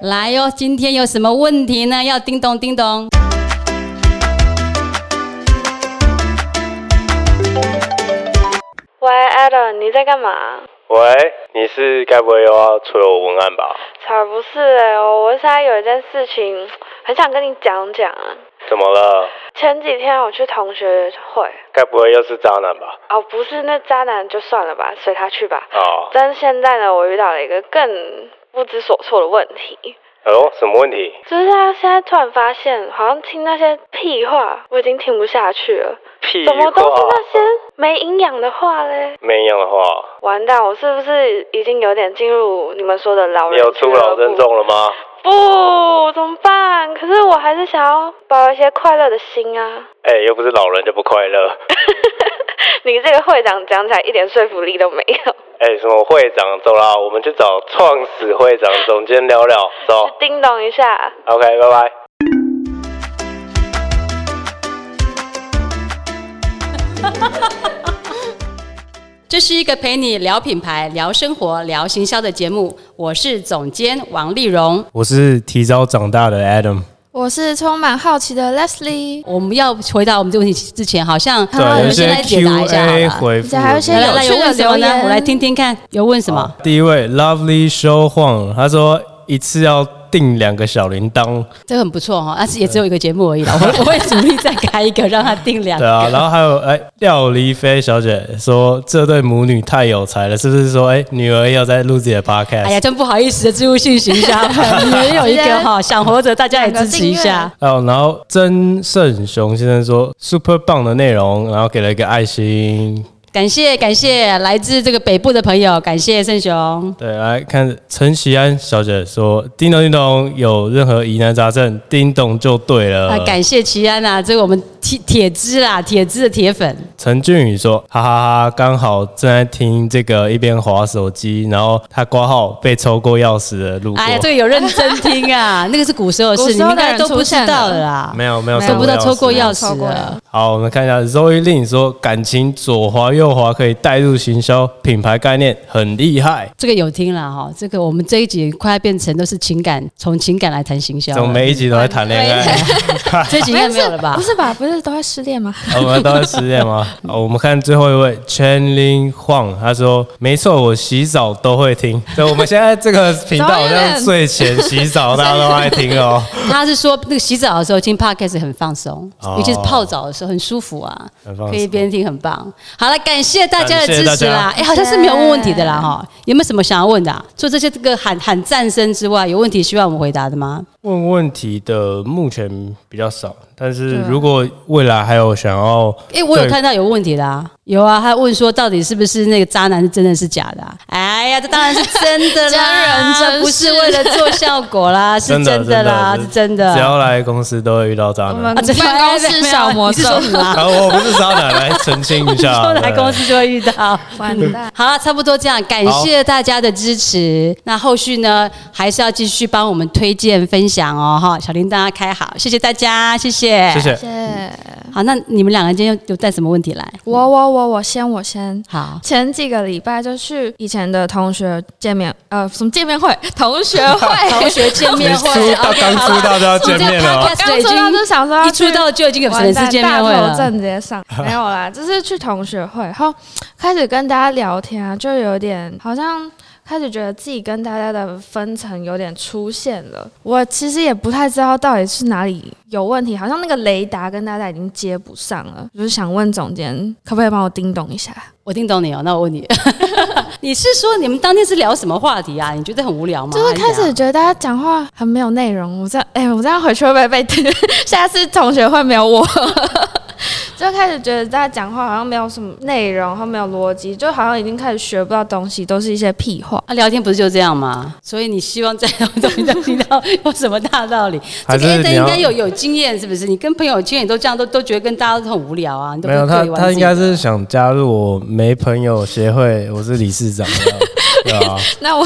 来哟，今天有什么问题呢？要叮咚叮咚。喂，Adam，你在干嘛？喂，你是该不会又要催我文案吧？才不是哎、我现在有一件事情很想跟你讲讲啊。怎么了？前几天我去同学会，该不会又是渣男吧？哦，不是那渣男就算了吧，随他去吧。哦，但是现在呢，我遇到了一个更不知所措的问题，哦，什么问题？就是他现在突然发现，好像听那些屁话，我已经听不下去了。屁怎么都是那些没营养的话嘞？没营养的话，完蛋，我是不是已经有点进入你们说的老你有出老俱乐部症状了吗？不，怎么办？可是我还是想要保有一些快乐的心啊。哎、又不是老人就不快乐。你这个会长讲起来一点说服力都没有。哎、什么会长？走啦，我们去找创始会长、总监聊聊。走叮咚一下，，OK，拜拜。这是一个陪你聊品牌、聊生活、聊行销的节目。我是总监王丽蓉。我是提早长大的 Adam。我是充满好奇的 Leslie，我们要回答我们这个问题之前，好像对我有们先来解答一下好 Q&A 了。回复。还有一些来来来，有有趣的问什么呢？留言我来听听看，有问什么？第一位 Lovely Show 晃，他说一次要订两个小铃铛。这个很不错哈，但是也只有一个节目而已啦。我会 我会努力再开一个，让他定两个。对啊，然后还有哎，廖黎菲小姐说这对母女太有才了，是不是说哎女儿要在录自己的 podcast？哎呀，真不好意思的，植物性行销，你们有一个哈，想活着，大家也支持一下。哦，然后曾胜雄先生说 super 棒的内容，然后给了一个爱心。感谢感谢来自这个北部的朋友，感谢盛雄。对，来看陈喜安小姐说叮咚叮咚，有任何疑难杂症，叮咚就对了。啊，感谢齐安啊，这个我们铁铁枝啦，铁枝的铁粉。陈俊宇说：“哈哈哈，刚好正在听这个，一边划手机，然后他挂号被抽过钥匙的路。哎呀，这个有认真听啊，那个是古时候的事，古你们应该都不知道了啦。没有没有都不知道抽过钥匙的。好，我们看一下 Zoe Lin 说，感情左滑右滑可以带入行销品牌概念，很厉害。这个有听了哈，这个我们这一集快要变成都是情感，从情感来谈行销了。怎么每一集都在谈恋爱？这一集应该没有了吧不？是吧？不是都在失恋吗？我们都在失恋吗？好，我们看最后一位 Chen Lin Huang，他说：“没错，我洗澡都会听。”对，我们现在这个频道好像睡前洗澡大家都爱听哦。他是说那个洗澡的时候听 podcast 很放松，哦尤其是泡澡的时候很舒服啊可以边听很棒。好了，感谢大家的支持啦！哎，好像是没有问问题的啦哈，有没有什么想要问的啊？除了这些这个喊喊赞声之外，有问题需要我们回答的吗？问问题的目前比较少，但是如果未来还有想要，哎，我有看到有问题的啊，有啊，他问说到底是不是那个渣男是真的是假的啊？哎呀，这当然是真的啦，真人真事不是为了做效果啦，是真的真的啦，真的是真的。只要来公司都会遇到渣我们男。啊真的办公室 小魔你是说咒什么啊？啊，我不是渣男，来澄清一下。说来公司就会遇到。完蛋，好了，差不多这样，感谢大家的支持。那后续呢，还是要继续帮我们推荐分享哦，哈，小铃铛开好，谢谢大家，谢谢，谢谢。好，那你们两个今天有带什么问题来？我我我我先我先。好，前几个礼拜就去以前的同学见面，呃，什么见面会？同学会，同学见面会，出刚好出道就要见面了刚出道就经想说一出道就已经有粉丝见面会了。完蛋大头症直接上，没有啦，就是去同学会，然后开始跟大家聊天啊，就有点好像开始觉得自己跟大家的分层有点出现了。我其实也不太知道到底是哪里有问题，好像那个雷达跟大家已经接不上了。就是想问总监，可不可以帮我叮咚一下？我听懂你哦，那我问你，你是说你们当天是聊什么话题啊？你觉得很无聊吗？就是开始觉得大家讲话很没有内容，我这样，哎、我这样回去会不会被 下次同学会没有我？就开始觉得大家讲话好像没有什么内容，然后没有逻辑，就好像已经开始学不到东西，都是一些屁话。啊，聊天不是就这样吗？所以你希望在聊东西都听到 有什么大道理？还这个是应该有有经验，是不是？你跟朋友圈也都这样，都都觉得跟大家都很无聊啊，你都不没有他他应该是想加入我没朋友协会，我是理事长，对啊。那我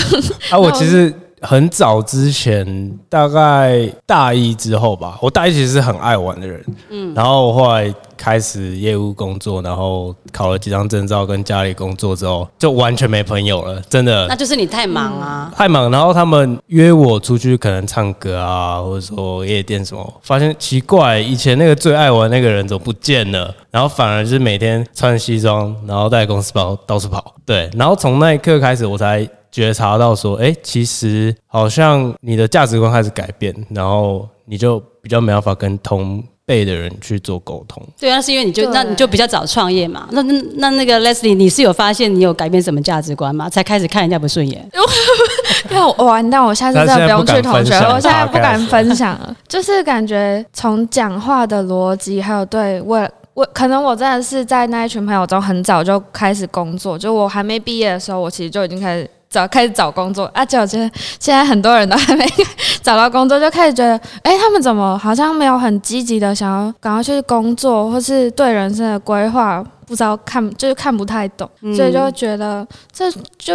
啊，我其实很早之前，大概大一之后吧，我大一其实是很爱玩的人，嗯，然后我后来开始业务工作，然后考了几张证照，跟家里工作之后，就完全没朋友了，真的那。就是你太忙啊。太忙，然后他们约我出去，可能唱歌啊，或者说夜店什么，发现奇怪，以前那个最爱玩那个人怎么不见了？然后反而是每天穿西装，然后带公司包到处跑。对，然后从那一刻开始，我才觉察到说，哎，其实好像你的价值观开始改变，然后你就比较没办法跟同辈的人去做沟通。对啊，是因为你就那你就比较早创业嘛。那那那那个 Leslie，你是有发现你有改变什么价值观吗？才开始看人家不顺眼？因为我完蛋，我下次真的不用去同学他 现在不敢分享会，我现在不敢分享了。就是感觉从讲话的逻辑，还有对我我可能我真的是在那一群朋友中很早就开始工作，就我还没毕业的时候，我其实就已经开始。找开始找工作。啊，结果觉得现在很多人都还没 找到工作，就开始觉得，哎、他们怎么好像没有很积极的想要赶快去工作，或是对人生的规划不知道看，就是看不太懂，所以就觉得这就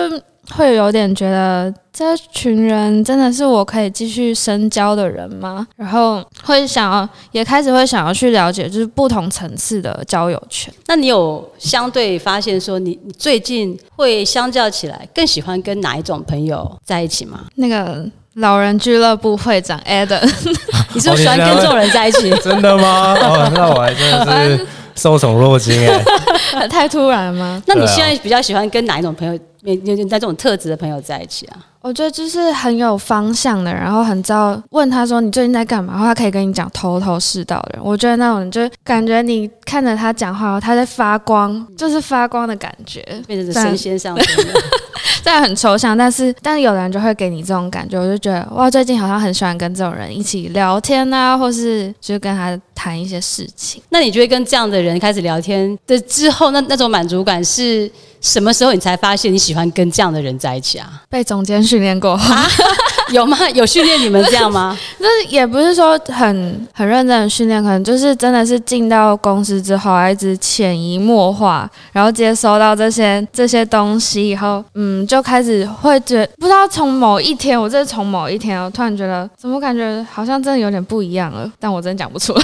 会有点觉得这群人真的是我可以继续深交的人吗？然后会想要，也开始会想要去了解，就是不同层次的交友圈。那你有相对发现说你你最近会相较起来更喜欢跟哪一种朋友在一起吗？那个老人俱乐部会长 Adam，你是不是喜欢跟这种人在一起？真的吗？哦，那我还真的是受宠若惊哎。太突然了吗？那你现在比较喜欢跟哪一种朋友？有有有那种特质的朋友在一起啊？我觉得就是很有方向的，然后很知道问他说你最近在干嘛，然后他可以跟你讲头头是道的人。我觉得那种人就感觉你看着他讲话，他在发光，就是发光的感觉。变成神仙上身了。虽然很抽象，但是但是有的人就会给你这种感觉，我就觉得哇，最近好像很喜欢跟这种人一起聊天啊，或是就跟他谈一些事情。那你觉得跟这样的人开始聊天的之后，那那种满足感是什么时候你才发现你喜欢跟这样的人在一起啊？被总监训练过后，有吗？有训练你们这样吗？就是也不是说很很认真的训练，可能就是真的是进到公司之后，啊一直潜移默化，然后接收到这些这些东西以后，嗯，就开始会觉不知道从某一天，我这是从某一天，我突然觉得怎么感觉好像真的有点不一样了，但我真的讲不出来。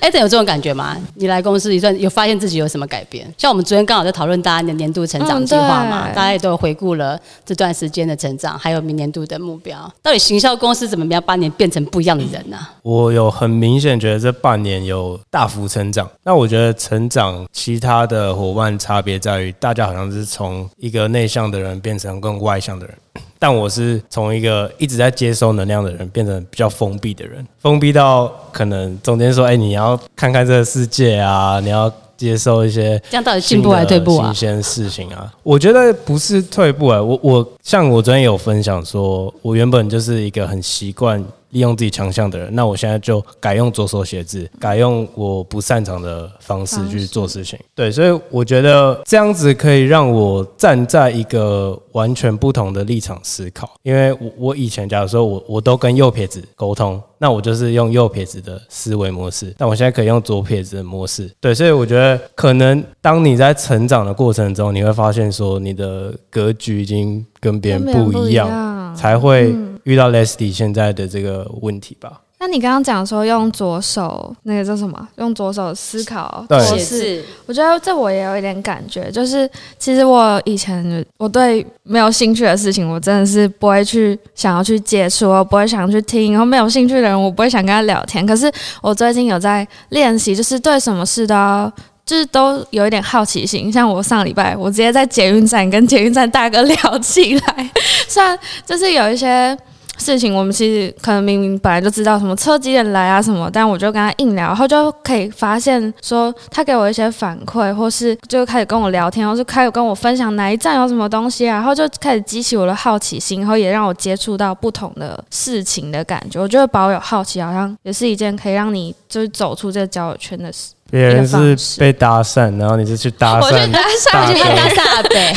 艾登有这种感觉吗？你来公司一段，有发现自己有什么改变？像我们昨天刚好在讨论大家的年度成长计划嘛，嗯大家也都有回顾了这段时间的成长，还有明年度的目标。到底行销公司怎么样把你变成不一样的人呢、我有很明显觉得这半年有大幅成长。那我觉得成长其他的伙伴差别在于，大家好像是从一个内向的人变成更外向的人，但我是从一个一直在接收能量的人变成比较封闭的人，封闭到可能中间说，哎、你要看看这个世界啊，你要。接受一些这样到底进步还是退步啊新鲜事情啊，我觉得不是退步啊。我我像我昨天有分享说，我原本就是一个很习惯利用自己强项的人，那我现在就改用左手写字，改用我不擅长的方式去做事情。对，所以我觉得这样子可以让我站在一个完全不同的立场思考。因为我我以前假如说我我都跟右撇子沟通，那我就是用右撇子的思维模式，但我现在可以用左撇子的模式。对，所以我觉得可能当你在成长的过程中，你会发现说你的格局已经跟别人不一样才会遇到 Leslie 现在的这个问题吧。那你刚刚讲说用左手那个叫什么？用左手思考对写做事，字，我觉得这我也有一点感觉，就是其实我以前我对没有兴趣的事情，我真的是不会去想要去接触，我不会想去听，然后没有兴趣的人，我不会想跟他聊天。可是我最近有在练习，就是对什么事都要。就是都有一点好奇心，像我上礼拜，我直接在捷运站跟捷运站大哥聊起来。虽然就是有一些事情，我们其实可能明明本来就知道什么车几点来啊什么，但我就跟他硬聊，然后就可以发现说他给我一些反馈，或是就开始跟我聊天，或是开始跟我分享哪一站有什么东西啊，然后就开始激起我的好奇心，然后也让我接触到不同的事情的感觉。我觉得保有好奇，好像也是一件可以让你就是走出这个交友圈的事。别人是被搭讪，然后你是去搭我去讪搭讪大而且他搭哥。讪阿北，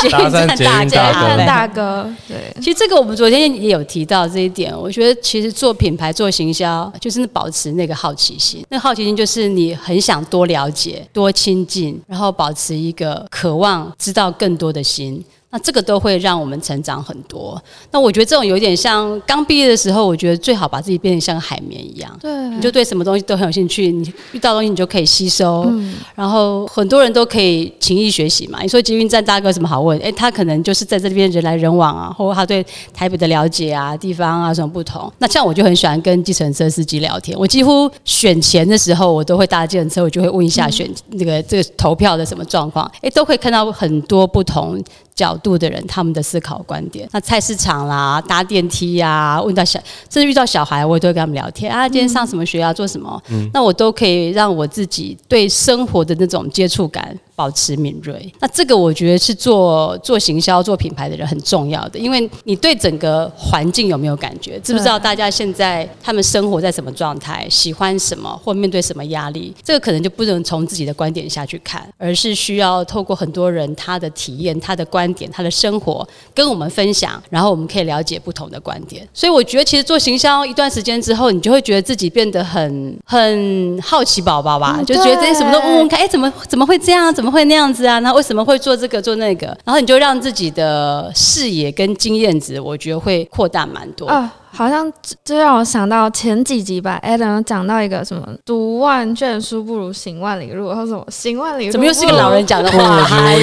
捷 搭讪捷运大哥北大哥，对。其实这个我们昨天也有提到这一点，我觉得其实做品牌、做行销，就是保持那个好奇心。那好奇心就是你很想多了解、多亲近，然后保持一个渴望知道更多的心。那这个都会让我们成长很多。那我觉得这种有点像刚毕业的时候，我觉得最好把自己变得像海绵一样，对，你就对什么东西都很有兴趣，你遇到东西你就可以吸收，然后很多人都可以情谊学习嘛。你说捷运站大哥有什么好问？诶，他可能就是在这边人来人往啊，或者他对台北的了解啊、地方啊什么不同。那像我就很喜欢跟计程车司机聊天，我几乎选钱的时候，我都会搭计程车，我就会问一下选那个这个投票的什么状况，诶，都可以看到很多不同。角度的人，他们的思考观点。那菜市场啦，搭电梯呀，问到小，甚至遇到小孩，我也都会跟他们聊天啊。今天上什么学啊？做什么？那我都可以让我自己对生活的那种接触感保持敏锐。那这个我觉得是做做行销、做品牌的人很重要的，因为你对整个环境有没有感觉？知不知道大家现在他们生活在什么状态？喜欢什么或面对什么压力？这个可能就不能从自己的观点下去看，而是需要透过很多人他的体验、他的观。点他的生活跟我们分享，然后我们可以了解不同的观点。所以我觉得，其实做行销一段时间之后，你就会觉得自己变得很很好奇宝宝吧，就觉得这些什么都问问看，哎，怎么怎么会这样？怎么么会那样子啊？那为什么会做这个做那个？然后你就让自己的视野跟经验值，我觉得会扩大蛮多。好像就让我想到前几集吧，Adam 讲到一个什么“读万卷书不如行万里路”，或什么“行万里路”，怎么又是个老人讲的话？哎呦，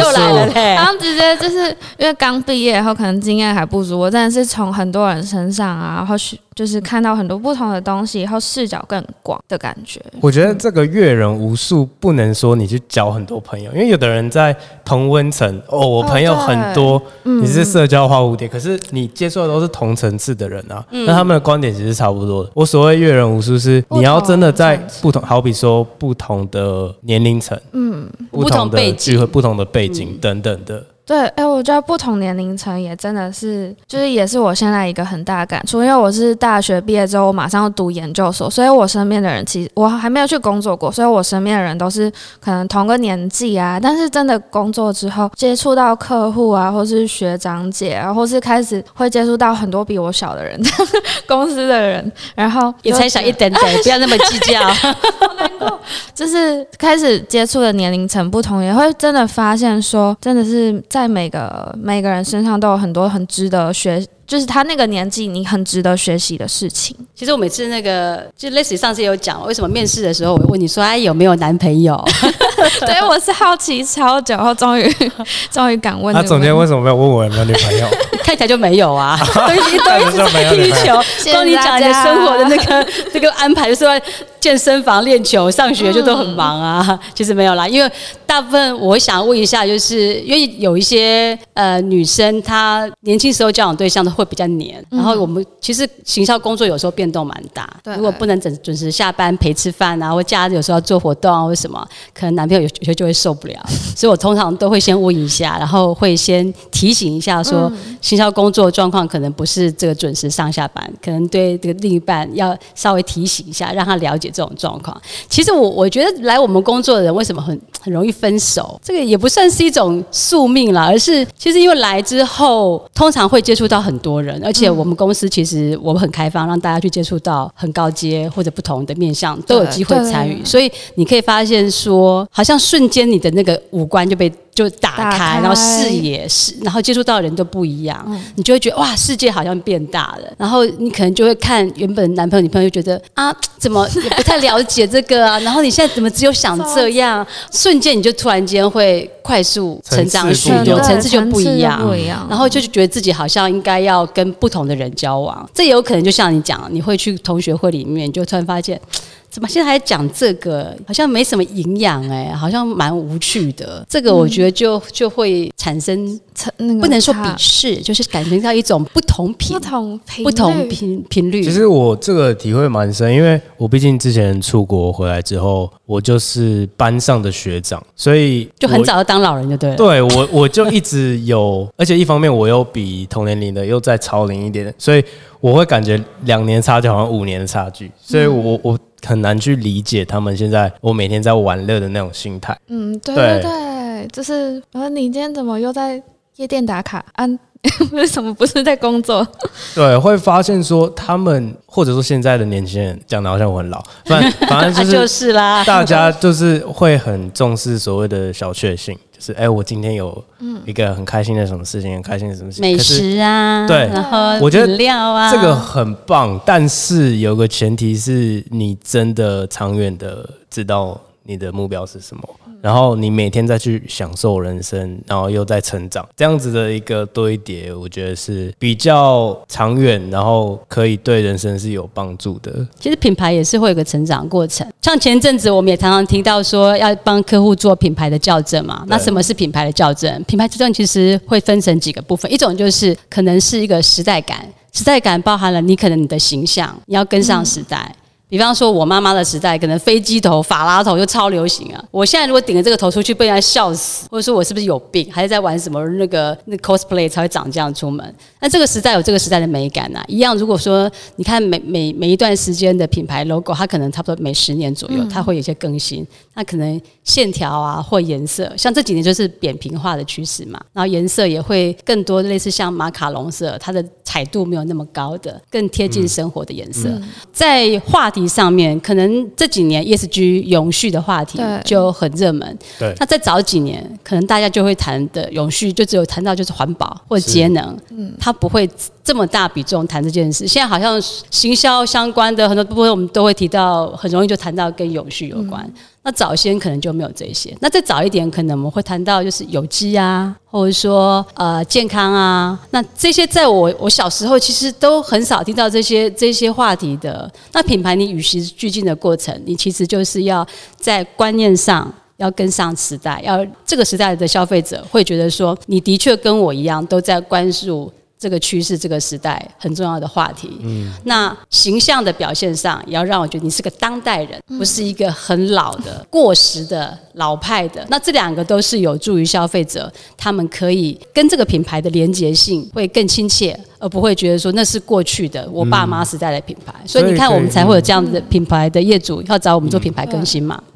又来了嘞！然后直接就是因为刚毕业，然后可能经验还不足，我真的是从很多人身上啊，或许。就是看到很多不同的东西，然后视角更广的感觉。我觉得这个阅人无数，不能说你去交很多朋友，因为有的人在同温层哦，我朋友很多，你是社交花蝴蝶，可是你接触的都是同层次的人啊，那他们的观点其实差不多。的。我所谓阅人无数，是你要真的在不同，好比说不同的年龄层，嗯，不同的聚会、不同的背景等等的。对，哎，我觉得不同年龄层也真的是，就是也是我现在一个很大的感触，因为我是大学毕业之后，我马上要读研究所，所以我身边的人其实我还没有去工作过，所以我身边的人都是可能同个年纪啊，但是真的工作之后，接触到客户啊，或是学长姐啊，或是开始会接触到很多比我小的人，公司的人，然后 也才小一点点，不要那么计较，好难过，就是开始接触的年龄层不同，也会真的发现说，真的是。在每个每个人身上都有很多很值得学。就是他那个年纪，你很值得学习的事情。其实我每次那个，就类似于上次有讲，为什么面试的时候我会问你说，哎，有没有男朋友？对，我是好奇超久，然后终于终于敢问。那总监为什么没有问我有没有女朋友？看起来就没有啊，都一直都一直踢球，帮你讲你的生活的那个这 个安排，就是说健身房练球、上学就都很忙啊。其实没有啦，因为大部分我想问一下，就是因为有一些呃女生，她年轻时候交往对象都。会比较黏，然后我们其实行销工作有时候变动蛮大。如果不能准准时下班陪吃饭啊，或假日有时候要做活动啊，或什么，可能男朋友有有些就会受不了。所以我通常都会先问一下，然后会先提醒一下，说行销工作状况可能不是这个准时上下班，可能对这个另一半要稍微提醒一下，让他了解这种状况。其实我我觉得来我们工作的人为什么很很容易分手？这个也不算是一种宿命啦，而是其实因为来之后，通常会接触到很。多人，而且我们公司其实我们很开放，让大家去接触到很高阶或者不同的面向都有机会参与，所以你可以发现说，好像瞬间你的那个五官就被。就打开，然后视野是，然后接触到的人都不一样，你就会觉得哇，世界好像变大了。然后你可能就会看原本男朋友女朋友，就觉得啊，怎么也不太了解这个啊。然后你现在怎么只有想这样？瞬间你就突然间会快速成长许多，层次就不一样。然后就是觉得自己好像应该要跟不同的人交往。这也有可能就像你讲，你会去同学会里面，就突然发现。怎么现在还讲这个？好像没什么营养哎，好像蛮无趣的。这个我觉得就就会产生，不能说鄙视，就是感觉到一种不同频、不同不同频频率。其实我这个体会蛮深，因为我毕竟之前出国回来之后，我就是班上的学长，所以就很早就当老人就对了。对我，我就一直有，而且一方面我又比同年龄的又再超龄一点，所以我会感觉两年差就好像五年的差距，所以我我。很难去理解他们现在我每天在玩乐的那种心态。嗯，对对对，就是呃，你今天怎么又在夜店打卡？啊，为什么不是在工作？对，会发现说他们，或者说现在的年轻人讲的好像我很老，反反正就是 就是啦，大家就是会很重视所谓的小确幸。就是哎，我今天有一个很开心的什么事情，很开心的什么事情，美食啊，对，然后我觉得料啊，这个很棒，但是有个前提是你真的长远的知道你的目标是什么。然后你每天再去享受人生，然后又在成长，这样子的一个堆叠，我觉得是比较长远，然后可以对人生是有帮助的。其实品牌也是会有个成长过程，像前阵子我们也常常听到说要帮客户做品牌的校正嘛。那什么是品牌的校正？品牌校正其实会分成几个部分，一种就是可能是一个时代感，时代感包含了你可能你的形象，你要跟上时代。比方说，我妈妈的时代可能飞机头、法拉头就超流行啊。我现在如果顶着这个头出去，被人家笑死，或者说我是不是有病，还是在玩什么那个那 cosplay 才会长这样出门？那这个时代有这个时代的美感呐。一样，如果说你看每每每一段时间的品牌 logo，它可能差不多每十年左右，它会有一些更新。那可能线条啊或颜色，像这几年就是扁平化的趋势嘛。然后颜色也会更多类似像马卡龙色，它的彩度没有那么高的，更贴近生活的颜色，在画。题上面可能这几年 ESG 永续的话题就很热门。对，那再早几年，可能大家就会谈的永续，就只有谈到就是环保或者节能。嗯，它不会这么大比重谈这件事。现在好像行销相关的很多部分，我们都会提到，很容易就谈到跟永续有关。那早先可能就没有这些，那再早一点，可能我们会谈到就是有机啊，或者说呃健康啊，那这些在我我小时候其实都很少听到这些这些话题的。那品牌你与时俱进的过程，你其实就是要在观念上要跟上时代，要这个时代的消费者会觉得说，你的确跟我一样都在关注。这个趋势，这个时代很重要的话题。嗯，那形象的表现上，也要让我觉得你是个当代人，不是一个很老的、过时的老派的。那这两个都是有助于消费者，他们可以跟这个品牌的连结性会更亲切。而不会觉得说那是过去的我爸妈时代的品牌，所以你看我们才会有这样子的品牌的业主要找我们做品牌更新嘛。嗯，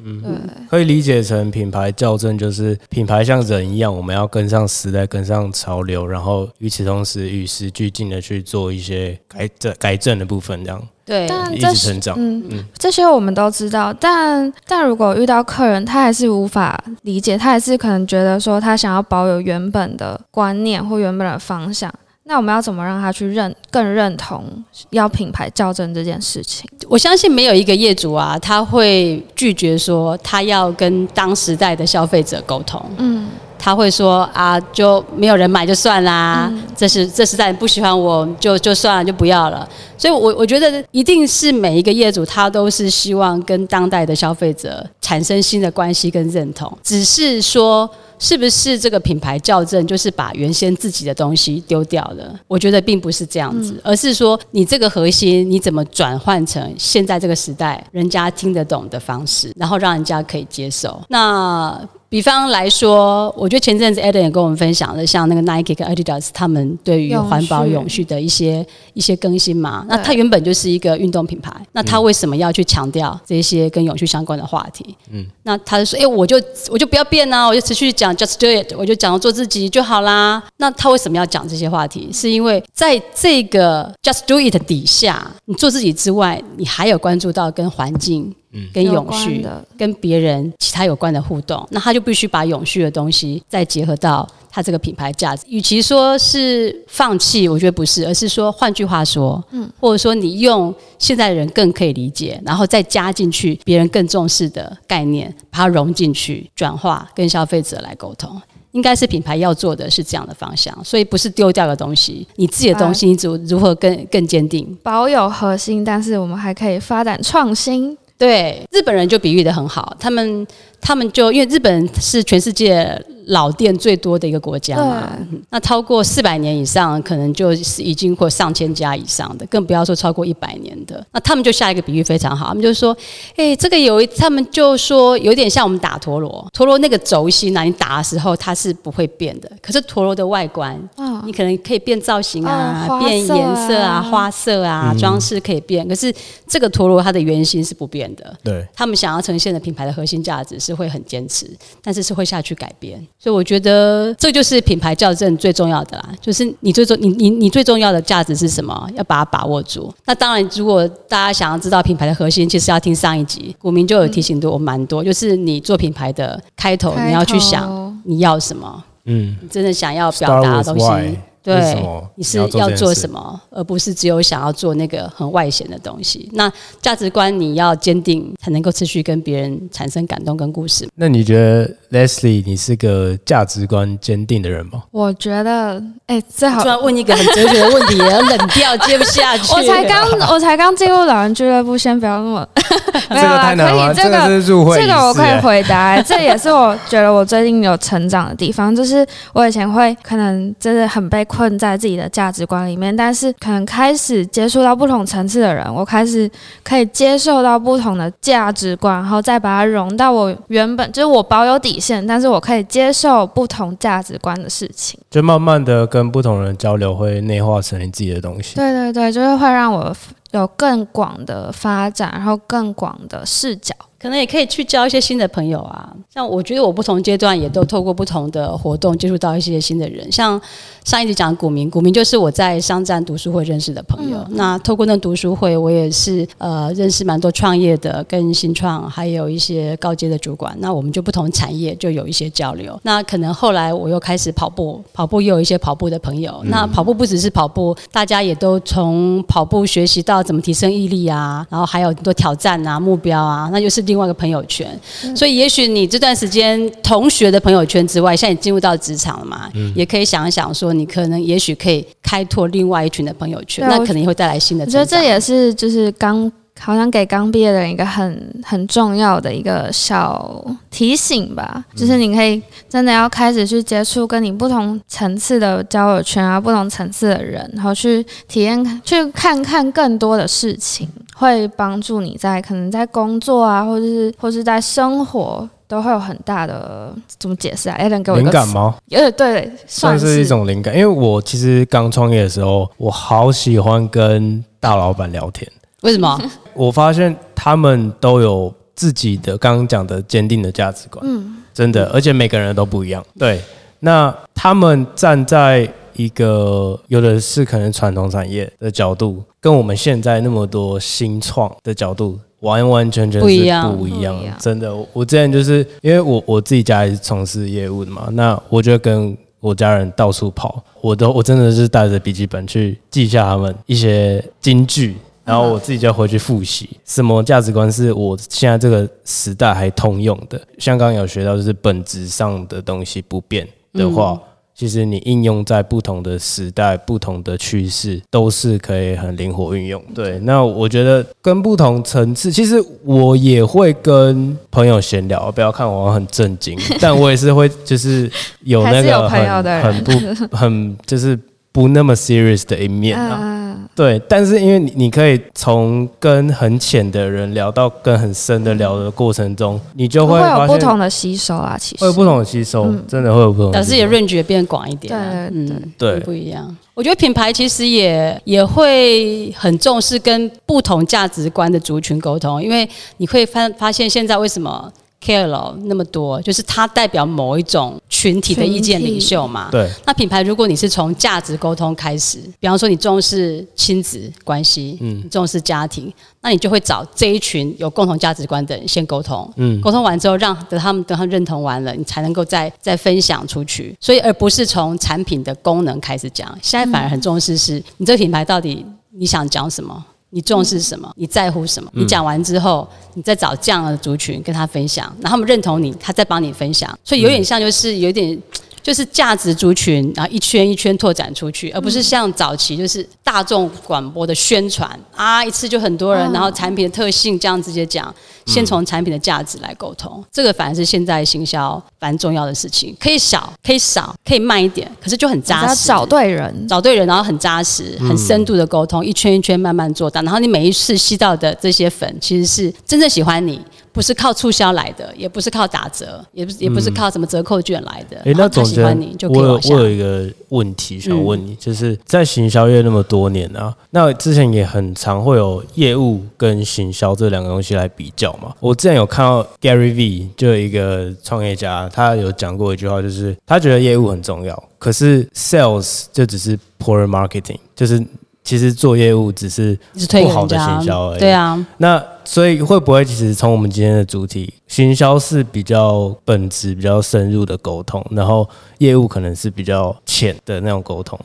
可以理解成品牌校正就是品牌像人一样，我们要跟上时代，跟上潮流，然后与此同时与时俱进的去做一些改正改正的部分，这样对，一直成长。嗯嗯，这些我们都知道，但但如果遇到客人，他还是无法理解，他还是可能觉得说他想要保有原本的观念或原本的方向。那我们要怎么让他去认更认同要品牌较真这件事情？我相信没有一个业主啊，他会拒绝说他要跟当时代的消费者沟通。嗯，他会说啊，就没有人买就算啦，这是这时代不喜欢我就就算了就不要了。所以，我我觉得一定是每一个业主他都是希望跟当代的消费者产生新的关系跟认同，只是说。是不是这个品牌校正就是把原先自己的东西丢掉了？我觉得并不是这样子，而是说你这个核心你怎么转换成现在这个时代人家听得懂的方式，然后让人家可以接受。那。比方来说，我觉得前阵子 Eden 也跟我们分享了，像那个 Nike 跟 Adidas 他们对于环保永续的一些一些更新嘛。那它原本就是一个运动品牌，那它为什么要去强调这些跟永续相关的话题？嗯，那他就说：“哎，我就我就不要变啊，我就持续讲 Just Do It，我就讲做自己就好啦。”那他为什么要讲这些话题？是因为在这个 Just Do It 底下，你做自己之外，你还有关注到跟环境。跟永续、跟别人其他有关的互动，那他就必须把永续的东西再结合到他这个品牌价值。与其说是放弃，我觉得不是，而是说换句话说，嗯，或者说你用现在的人更可以理解，然后再加进去别人更重视的概念，把它融进去，转化跟消费者来沟通，应该是品牌要做的是这样的方向。所以不是丢掉的东西，你自己的东西你如如何更更坚定，保有核心，但是我们还可以发展创新。对，日本人就比喻的很好，他们他们就因为日本是全世界。老店最多的一个国家嘛，那超过四百年以上，可能就是已经或上千家以上的，更不要说超过一百年的。那他们就下一个比喻非常好，他们就说：“哎，这个有一，他们就说有点像我们打陀螺，陀螺那个轴心啊，你打的时候它是不会变的。可是陀螺的外观，你可能可以变造型啊，变颜色啊，花色啊，装饰可以变。可是这个陀螺它的原型是不变的。对，他们想要呈现的品牌的核心价值是会很坚持，但是是会下去改变。所以我觉得这就是品牌校正最重要的啦，就是你最重你你你最重要的价值是什么？要把它把握住。那当然，如果大家想要知道品牌的核心，其实要听上一集，股民就有提醒过我蛮多，就是你做品牌的开头，你要去想你要什么？嗯，你真的想要表达的东西。对，你是要做什么，而不是只有想要做那个很外显的东西。那价值观你要坚定，才能够持续跟别人产生感动跟故事。那你觉得 Leslie，你是个价值观坚定的人吗？我觉得，哎，最好突然问一个很哲学的问题，冷掉接不下去。我才刚，我才刚进入老人俱乐部，先不要那么。没有啦，可以，这个是入会这个我可以回答，这也是我觉得我最近有成长的地方，就是我以前会可能真的很被。困在自己的价值观里面，但是可能开始接触到不同层次的人，我开始可以接受到不同的价值观，然后再把它融到我原本就是我保有底线，但是我可以接受不同价值观的事情，就慢慢的跟不同人交流，会内化成你自己的东西。对对对，就是会让我有更广的发展，然后更广的视角。可能也可以去交一些新的朋友啊，像我觉得我不同阶段也都透过不同的活动接触到一些新的人，像上一集讲股民，股民就是我在商战读书会认识的朋友。那透过那读书会，我也是呃认识蛮多创业的，跟新创还有一些高阶的主管。那我们就不同产业就有一些交流。那可能后来我又开始跑步，跑步又有一些跑步的朋友。那跑步不只是跑步，大家也都从跑步学习到怎么提升毅力啊，然后还有很多挑战啊、目标啊，那就是。另外一个朋友圈，所以也许你这段时间同学的朋友圈之外，现在你进入到职场了嘛，也可以想一想，说你可能也许可以开拓另外一群的朋友圈，那可能会带来新的。我觉得这也是就是刚。好像给刚毕业的人一个很很重要的一个小提醒吧，就是你可以真的要开始去接触跟你不同层次的交友圈啊，不同层次的人，然后去体验、去看看更多的事情，会帮助你在可能在工作啊，或者是或是在生活都会有很大的怎么解释啊 a l n 给我灵感吗？呃，对，算是一种灵感，因为我其实刚创业的时候，我好喜欢跟大老板聊天。为什么？我发现他们都有自己的刚刚讲的坚定的价值观，嗯，真的，而且每个人都不一样。对，那他们站在一个有的是可能传统产业的角度，跟我们现在那么多新创的角度，完完全全是不一样。不一样，真的。我之前就是因为我我自己家也是从事业务的嘛，那我就跟我家人到处跑，我都我真的是带着笔记本去记下他们一些金句。然后我自己就回去复习，什么价值观是我现在这个时代还通用的。像刚刚有学到，就是本质上的东西不变的话，其实你应用在不同的时代、不同的趋势，都是可以很灵活运用。对，那我觉得跟不同层次，其实我也会跟朋友闲聊，不要看我很震惊，但我也是会就是有那个很很不很就是不那么 serious 的一面啊。对，但是因为你你可以从跟很浅的人聊到跟很深的聊的过程中，你就会有不同的吸收啊，其实会有不同的吸收，真的会有不同。表示也 range 变广一点，对对对，不一样。我觉得品牌其实也也会很重视跟不同价值观的族群沟通，因为你会发发现现在为什么。KOL 那么多，就是他代表某一种群体的意见领袖嘛。对。那品牌，如果你是从价值沟通开始，比方说你重视亲子关系，嗯，重视家庭，那你就会找这一群有共同价值观的人先沟通。嗯。沟通完之后，让等他们等他认同完了，你才能够再再分享出去。所以，而不是从产品的功能开始讲。现在反而很重视是你这个品牌到底你想讲什么。你重视什么？你在乎什么？你讲完之后，你再找这样的族群跟他分享，然后他们认同你，他再帮你分享，所以有点像，就是有点。就是价值族群，然后一圈一圈拓展出去，而不是像早期就是大众广播的宣传啊，一次就很多人，然后产品的特性这样直接讲，先从产品的价值来沟通，这个反而是现在行销蛮重要的事情。可以少，可以少，可以慢一点，可是就很扎实。找对人，找对人，然后很扎实、很深度的沟通，一圈一圈慢慢做到，然后你每一次吸到的这些粉，其实是真正喜欢你。不是靠促销来的，也不是靠打折，也不也不是靠什么折扣券来的。哎，那总监，我有我有一个问题想问你，就是在行销业那么多年啊，那之前也很常会有业务跟行销这两个东西来比较嘛。我之前有看到 Gary V 就有一个创业家，他有讲过一句话，就是他觉得业务很重要，可是 sales 就只是 poor marketing，就是其实做业务只是不好的行销而已。对啊，那所以会不会其实从我们今天的主题，行销是比较本质、比较深入的沟通，然后业务可能是比较浅的那种沟通？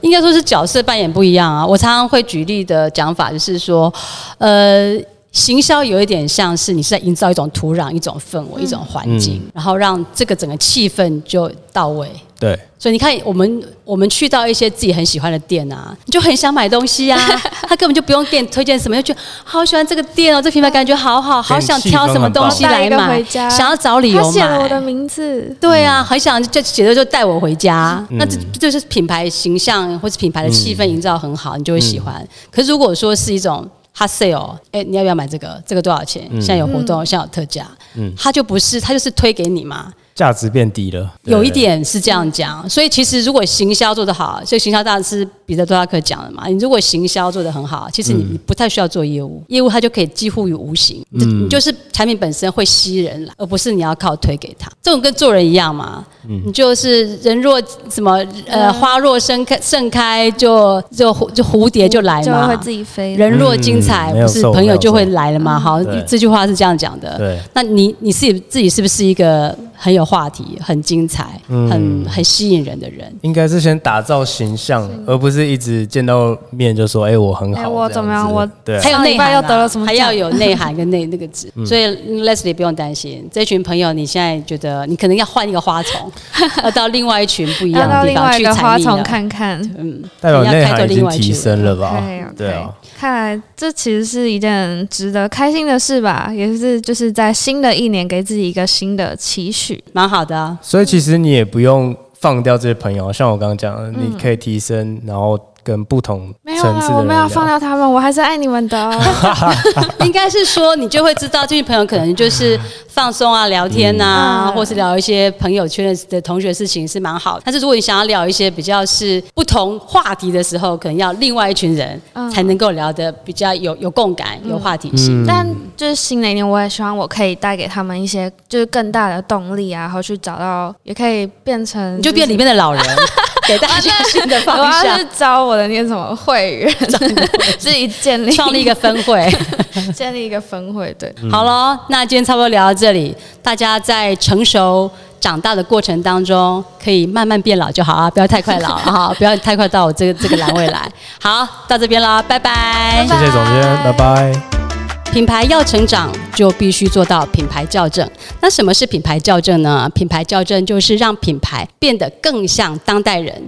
应该说是角色扮演不一样啊。我常常会举例的讲法就是说，呃。行销有一点像是你是在营造一种土壤、一种氛围、一种环境，然后让这个整个气氛就到位。对，所以你看，我们我们去到一些自己很喜欢的店啊，你就很想买东西啊。他根本就不用店推荐什么，就觉得好喜欢这个店哦，这品牌感觉好好，好想挑什么东西来买，想要找理由买。写了我的名字，对啊，很想就写的就带我回家。那这就是品牌形象或是品牌的气氛营造很好，你就会喜欢。可是如果说是一种。他 sale，哎，你要不要买这个？这个多少钱？现在有活动，现在有特价。嗯，他就不是，他就是推给你嘛。价值变低了，有一点是这样讲，所以其实如果行销做得好，所以行销大师彼得多拉克讲的嘛，你如果行销做得很好，其实你你不太需要做业务，业务它就可以几乎于无形，你就是产品本身会吸人来，而不是你要靠推给他。这种跟做人一样嘛，你就是人若什么呃花若盛开盛开就就就蝴蝶就来嘛，会自己飞。人若精彩，不是朋友就会来了嘛？好，这句话是这样讲的。对，那你你自己自己是不是一个？很有话题，很精彩，很很吸引人的人，应该是先打造形象，而不是一直见到面就说：“哎，我很好。”我怎么样？我对，还有内涵又得了什么？还要有内涵跟内那个字。所以 Leslie 不用担心，这群朋友，你现在觉得你可能要换一个花丛，要 到另外一群不一样的地方去采蜜看看。嗯，代表内涵已经提升了吧？对啊。看来这其实是一件值得开心的事吧，也是就是在新的一年给自己一个新的期许，蛮好的。所以其实你也不用放掉这些朋友，像我刚刚讲的，你可以提升，然后。跟不同层次的我没有放掉他们，我还是爱你们的。应该是说，你就会知道这些朋友可能就是放松啊、聊天啊，或是聊一些朋友圈的同学事情是蛮好。但是如果你想要聊一些比较是不同话题的时候，可能要另外一群人才能够聊得比较有有共感、有话题性。但就是新的一年，我也希望我可以带给他们一些就是更大的动力啊，然后去找到也可以变成你就变里面的老人。给大家新的方向。我要是招我的那什么会员，自己建立创立一个分会，建立一个分会。对，好喽，那今天差不多聊到这里。大家在成熟长大的过程当中，可以慢慢变老就好啊，不要太快老啊，不要太快到我这个这个栏位来。好，到这边了，拜拜。谢谢总监，拜拜。品牌要成长，就必须做到品牌校正。那什么是品牌校正呢？品牌校正就是让品牌变得更像当代人，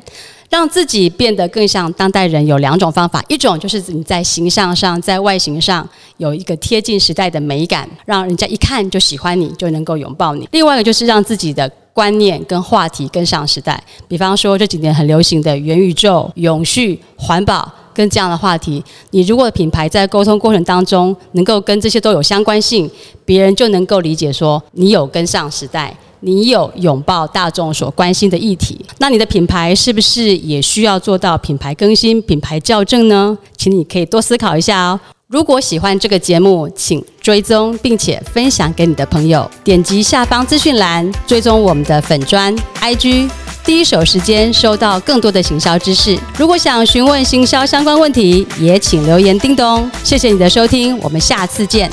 让自己变得更像当代人。有两种方法，一种就是你在形象上、在外形上有一个贴近时代的美感，让人家一看就喜欢你，就能够拥抱你。另外一个就是让自己的观念跟话题跟上时代。比方说这几年很流行的元宇宙、永续、环保。跟这样的话题，你如果品牌在沟通过程当中能够跟这些都有相关性，别人就能够理解说你有跟上时代，你有拥抱大众所关心的议题。那你的品牌是不是也需要做到品牌更新、品牌校正呢？请你可以多思考一下哦。如果喜欢这个节目，请追踪并且分享给你的朋友，点击下方资讯栏追踪我们的粉砖 IG。第一手时间收到更多的行销知识。如果想询问行销相关问题，也请留言叮咚。谢谢你的收听，我们下次见。